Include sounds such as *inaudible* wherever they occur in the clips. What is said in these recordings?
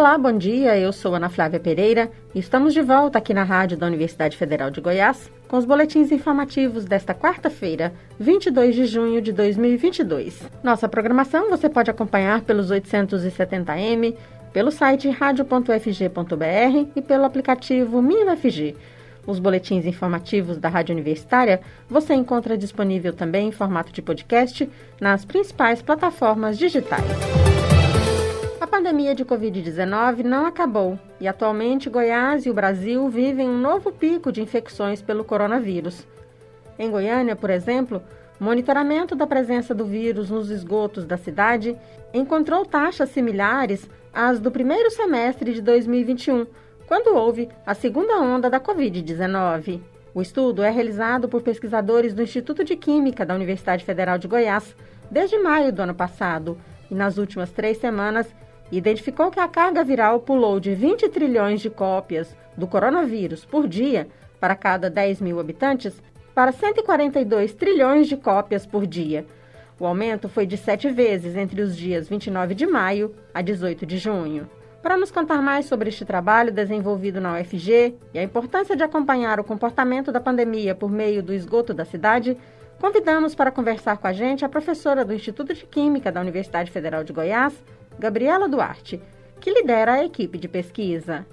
Olá, bom dia. Eu sou Ana Flávia Pereira e estamos de volta aqui na rádio da Universidade Federal de Goiás com os boletins informativos desta quarta-feira, 22 de junho de 2022. Nossa programação você pode acompanhar pelos 870m, pelo site radio.fg.br e pelo aplicativo MinUFG. Os boletins informativos da Rádio Universitária você encontra disponível também em formato de podcast nas principais plataformas digitais pandemia de Covid-19 não acabou e atualmente Goiás e o Brasil vivem um novo pico de infecções pelo coronavírus. Em Goiânia, por exemplo, monitoramento da presença do vírus nos esgotos da cidade encontrou taxas similares às do primeiro semestre de 2021, quando houve a segunda onda da Covid-19. O estudo é realizado por pesquisadores do Instituto de Química da Universidade Federal de Goiás desde maio do ano passado e, nas últimas três semanas, identificou que a carga viral pulou de 20 trilhões de cópias do coronavírus por dia para cada 10 mil habitantes para 142 trilhões de cópias por dia. O aumento foi de sete vezes entre os dias 29 de maio a 18 de junho. Para nos contar mais sobre este trabalho desenvolvido na UFG e a importância de acompanhar o comportamento da pandemia por meio do esgoto da cidade, convidamos para conversar com a gente a professora do Instituto de Química da Universidade Federal de Goiás, Gabriela Duarte, que lidera a equipe de pesquisa.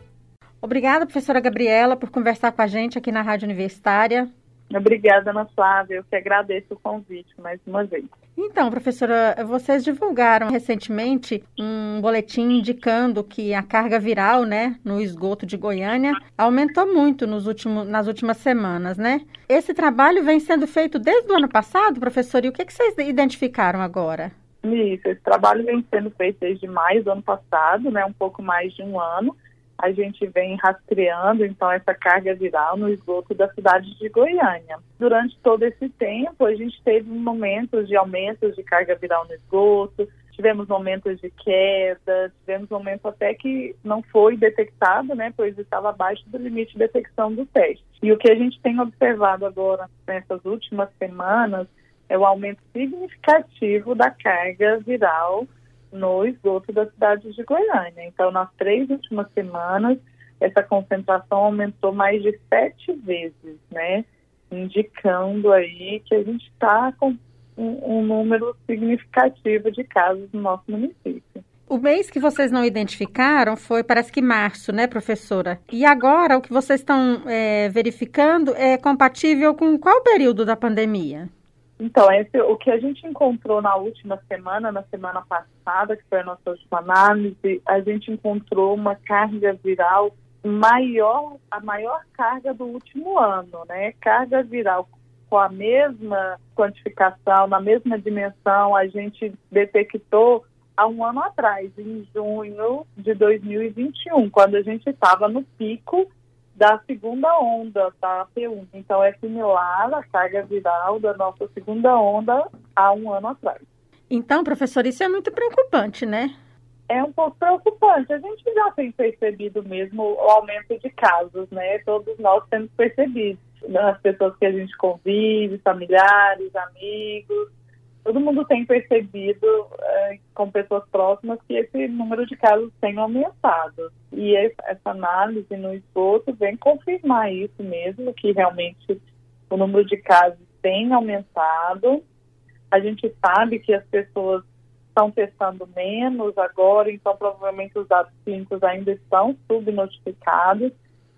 Obrigada, professora Gabriela, por conversar com a gente aqui na Rádio Universitária. Obrigada, Ana Flávia. Eu que agradeço o convite mais uma vez. Então, professora, vocês divulgaram recentemente um boletim indicando que a carga viral, né, no esgoto de Goiânia aumentou muito nos últimos, nas últimas semanas, né? Esse trabalho vem sendo feito desde o ano passado, professora, e o que, que vocês identificaram agora? Isso, esse trabalho vem sendo feito desde maio do ano passado, né, um pouco mais de um ano. A gente vem rastreando, então, essa carga viral no esgoto da cidade de Goiânia. Durante todo esse tempo, a gente teve momentos de aumentos de carga viral no esgoto, tivemos momentos de queda, tivemos momentos até que não foi detectado, né, pois estava abaixo do limite de detecção do teste. E o que a gente tem observado agora nessas últimas semanas é o aumento significativo da carga viral no esgoto da cidade de Goiânia. Então, nas três últimas semanas, essa concentração aumentou mais de sete vezes, né? Indicando aí que a gente está com um, um número significativo de casos no nosso município. O mês que vocês não identificaram foi, parece que março, né, professora? E agora o que vocês estão é, verificando é compatível com qual período da pandemia? Então, esse, o que a gente encontrou na última semana, na semana passada, que foi a nossa última análise, a gente encontrou uma carga viral maior, a maior carga do último ano, né? Carga viral com a mesma quantificação, na mesma dimensão, a gente detectou há um ano atrás, em junho de 2021, quando a gente estava no pico da segunda onda da P1. Então, é similar à carga viral da nossa segunda onda há um ano atrás. Então, professor, isso é muito preocupante, né? É um pouco preocupante. A gente já tem percebido mesmo o aumento de casos, né? Todos nós temos percebido. As pessoas que a gente convive, familiares, amigos, todo mundo tem percebido é, com pessoas próximas que esse número de casos tem aumentado. E essa análise no esgoto vem confirmar isso mesmo, que realmente o número de casos tem aumentado. A gente sabe que as pessoas estão testando menos agora, então provavelmente os dados clínicos ainda estão subnotificados.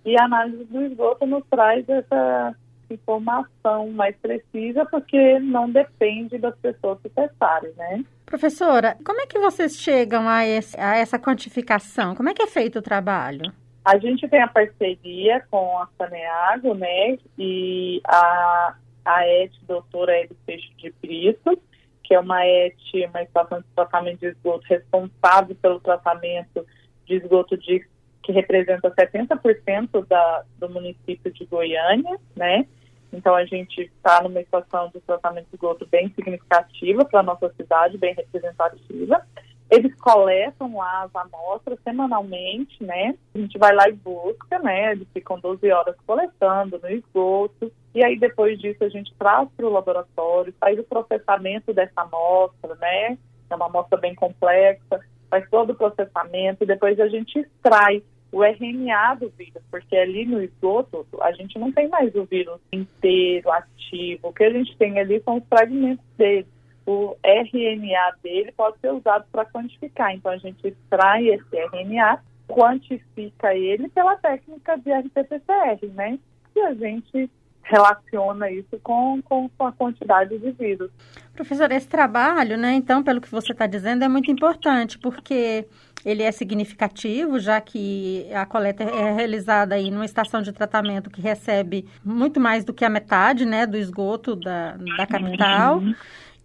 E a análise do esgoto nos traz essa informação mais precisa, porque não depende das pessoas se testarem, né? Professora, como é que vocês chegam a, esse, a essa quantificação? Como é que é feito o trabalho? A gente tem a parceria com a Saneago, né, e a, a ET doutora Hélio Peixe de Brito, que é uma ET, uma estação de tratamento de esgoto responsável pelo tratamento de esgoto de, que representa 70% da, do município de Goiânia, né, então, a gente está numa situação de tratamento de esgoto bem significativa para a nossa cidade, bem representativa. Eles coletam lá as amostras semanalmente, né? A gente vai lá e busca, né? Eles ficam 12 horas coletando no esgoto. E aí, depois disso, a gente traz para o laboratório, faz o processamento dessa amostra, né? É uma amostra bem complexa. faz todo o processamento e depois a gente extrai o RNA do vírus, porque ali no esgoto a gente não tem mais o vírus inteiro, ativo. O que a gente tem ali são os fragmentos dele. O RNA dele pode ser usado para quantificar. Então a gente extrai esse RNA, quantifica ele pela técnica de RT-PCR, né? E a gente relaciona isso com, com, a quantidade de vírus. Professor, esse trabalho, né, então, pelo que você está dizendo, é muito importante, porque ele é significativo, já que a coleta é realizada aí numa estação de tratamento que recebe muito mais do que a metade, né, do esgoto da, da capital. Uhum.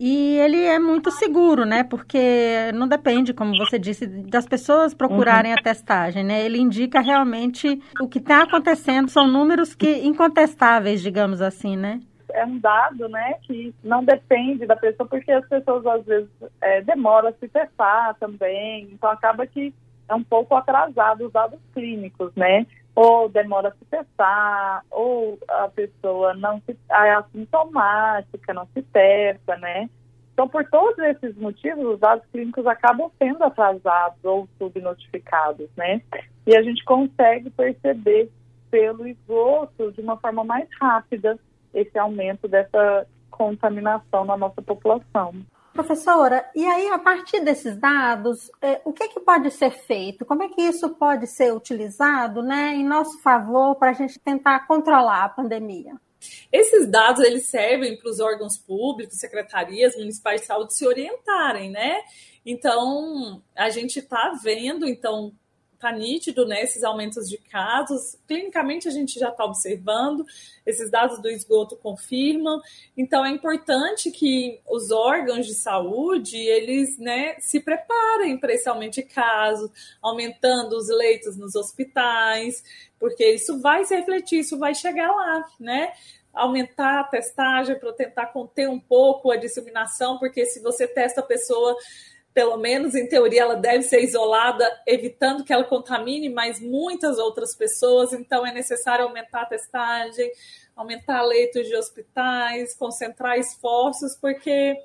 E ele é muito seguro, né? Porque não depende, como você disse, das pessoas procurarem uhum. a testagem, né? Ele indica realmente o que está acontecendo, são números que incontestáveis, digamos assim, né? É um dado, né, que não depende da pessoa, porque as pessoas às vezes é, demoram a se testar também, então acaba que é um pouco atrasado os dados clínicos, né? Ou demora a se testar, ou a pessoa não se, é assintomática, não se testa, né? Então, por todos esses motivos, os dados clínicos acabam sendo atrasados ou subnotificados, né? E a gente consegue perceber pelo esgoto de uma forma mais rápida esse aumento dessa contaminação na nossa população. Professora, e aí a partir desses dados, é, o que, que pode ser feito? Como é que isso pode ser utilizado né, em nosso favor para a gente tentar controlar a pandemia? Esses dados eles servem para os órgãos públicos, secretarias municipais de saúde se orientarem, né? Então, a gente está vendo, então, está nítido né, esses aumentos de casos. Clinicamente, a gente já está observando, esses dados do esgoto confirmam. Então, é importante que os órgãos de saúde eles né, se preparem para esse aumento de casos, aumentando os leitos nos hospitais, porque isso vai se refletir, isso vai chegar lá, né? aumentar a testagem para tentar conter um pouco a disseminação, porque se você testa a pessoa pelo menos em teoria, ela deve ser isolada, evitando que ela contamine mais muitas outras pessoas. Então, é necessário aumentar a testagem, aumentar leitos de hospitais, concentrar esforços, porque,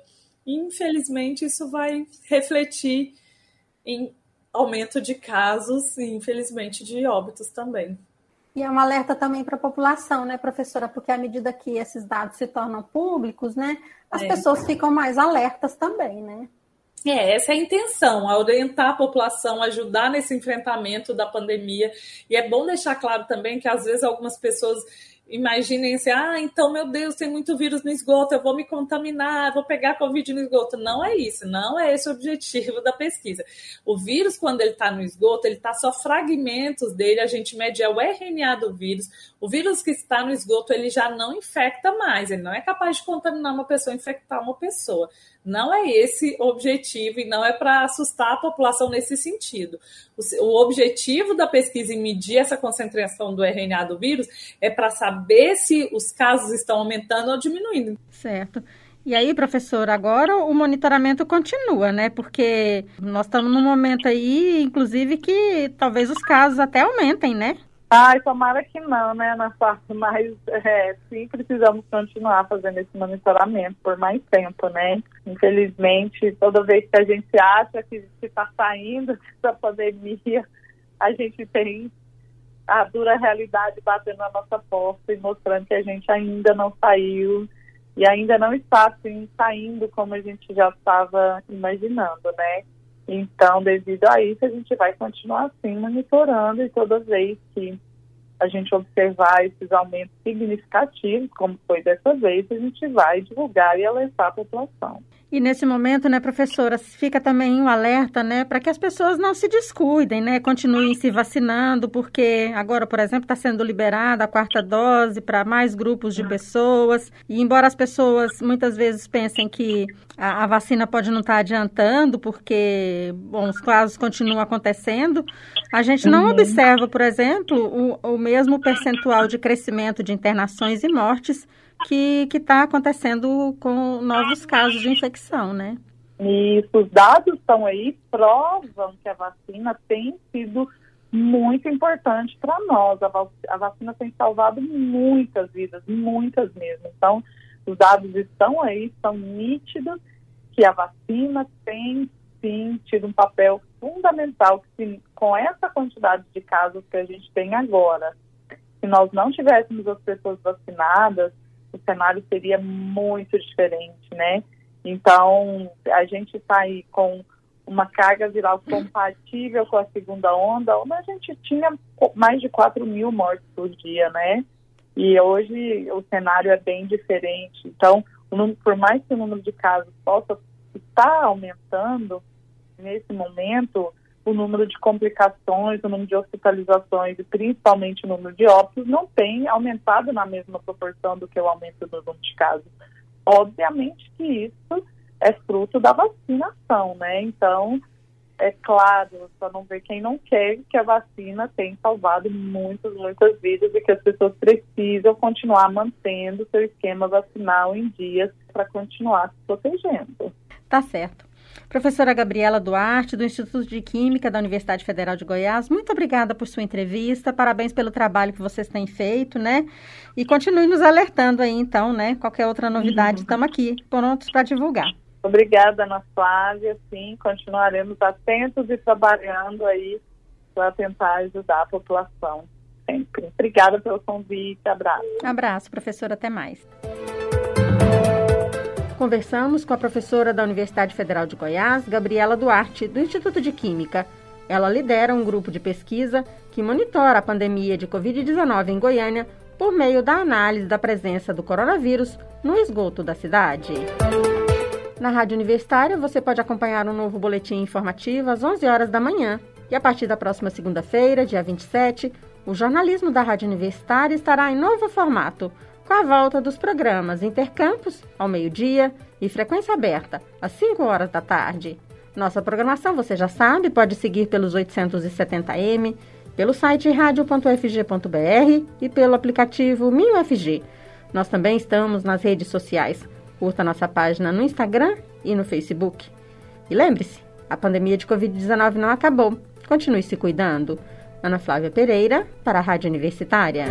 infelizmente, isso vai refletir em aumento de casos e, infelizmente, de óbitos também. E é um alerta também para a população, né, professora? Porque à medida que esses dados se tornam públicos, né, as é. pessoas ficam mais alertas também, né? É, essa é a intenção, a orientar a população, ajudar nesse enfrentamento da pandemia. E é bom deixar claro também que às vezes algumas pessoas imaginem assim, ah, então, meu Deus, tem muito vírus no esgoto, eu vou me contaminar, vou pegar Covid no esgoto. Não é isso, não é esse o objetivo da pesquisa. O vírus, quando ele está no esgoto, ele está só fragmentos dele, a gente mede é o RNA do vírus. O vírus que está no esgoto, ele já não infecta mais, ele não é capaz de contaminar uma pessoa, infectar uma pessoa. Não é esse o objetivo e não é para assustar a população nesse sentido. O, o, objetivo da pesquisa em medir essa concentração do RNA do vírus é para saber se os casos estão aumentando ou diminuindo. Certo. E aí, professor, agora o monitoramento continua, né? Porque nós estamos num momento aí, inclusive, que talvez os casos até aumentem, né? Ai, tomara que não, né, Ana parte, mas é, sim, precisamos continuar fazendo esse monitoramento por mais tempo, né? Infelizmente, toda vez que a gente acha que está saindo *laughs* dessa pandemia, a gente tem a dura realidade batendo na nossa porta e mostrando que a gente ainda não saiu e ainda não está assim saindo como a gente já estava imaginando, né? Então, devido a isso, a gente vai continuar assim monitorando e toda vez que a gente observar esses aumentos significativos, como foi dessa vez, a gente vai divulgar e alertar a população. E nesse momento, né, professora, fica também um alerta, né, para que as pessoas não se descuidem, né, continuem se vacinando, porque agora, por exemplo, está sendo liberada a quarta dose para mais grupos de pessoas. E embora as pessoas muitas vezes pensem que a, a vacina pode não estar tá adiantando, porque, bom, os casos continuam acontecendo, a gente não uhum. observa, por exemplo, o, o mesmo percentual de crescimento de internações e mortes que está acontecendo com novos casos de infecção, né? Isso, os dados estão aí, provam que a vacina tem sido muito importante para nós. A, vacina tem salvado muitas vidas, muitas mesmo. Então, os dados estão aí, são nítidos que a vacina tem sim tido um papel fundamental que, com essa quantidade de casos que a gente tem agora, se nós não tivéssemos as pessoas vacinadas, o cenário seria muito diferente, né? Então, a gente está aí com uma carga viral compatível com a segunda onda, onde a gente tinha mais de 4 mil mortes por dia, né? E hoje o cenário é bem diferente. Então, por mais que o número de casos possa estar aumentando, nesse momento, o número de complicações, o número de hospitalizações e principalmente o número de óbitos não tem aumentado na mesma proporção do que o aumento do número de casos. Obviamente que isso é fruto da vacinação, né? Então, é claro, só não ver quem não quer que a vacina tem salvado muitas, muitas vidas e que as pessoas precisam continuar mantendo seu esquema vacinal em dias para continuar se protegendo. Tá certo. Professora Gabriela Duarte, do Instituto de Química da Universidade Federal de Goiás, muito obrigada por sua entrevista, parabéns pelo trabalho que vocês têm feito, né? E continue nos alertando aí, então, né? Qualquer outra novidade, uhum. estamos aqui prontos para divulgar. Obrigada, Ana Flávia. Sim, continuaremos atentos e trabalhando aí para tentar ajudar a população sempre. Obrigada pelo convite. Abraço. Abraço, professora. Até mais. Conversamos com a professora da Universidade Federal de Goiás, Gabriela Duarte, do Instituto de Química. Ela lidera um grupo de pesquisa que monitora a pandemia de Covid-19 em Goiânia por meio da análise da presença do coronavírus no esgoto da cidade. Na Rádio Universitária, você pode acompanhar um novo boletim informativo às 11 horas da manhã. E a partir da próxima segunda-feira, dia 27, o jornalismo da Rádio Universitária estará em novo formato, com a volta dos programas Intercampus, ao meio-dia, e Frequência Aberta, às 5 horas da tarde. Nossa programação, você já sabe, pode seguir pelos 870M, pelo site radio.fg.br e pelo aplicativo MinUFG. Nós também estamos nas redes sociais. Curta nossa página no Instagram e no Facebook. E lembre-se, a pandemia de Covid-19 não acabou. Continue se cuidando. Ana Flávia Pereira, para a Rádio Universitária.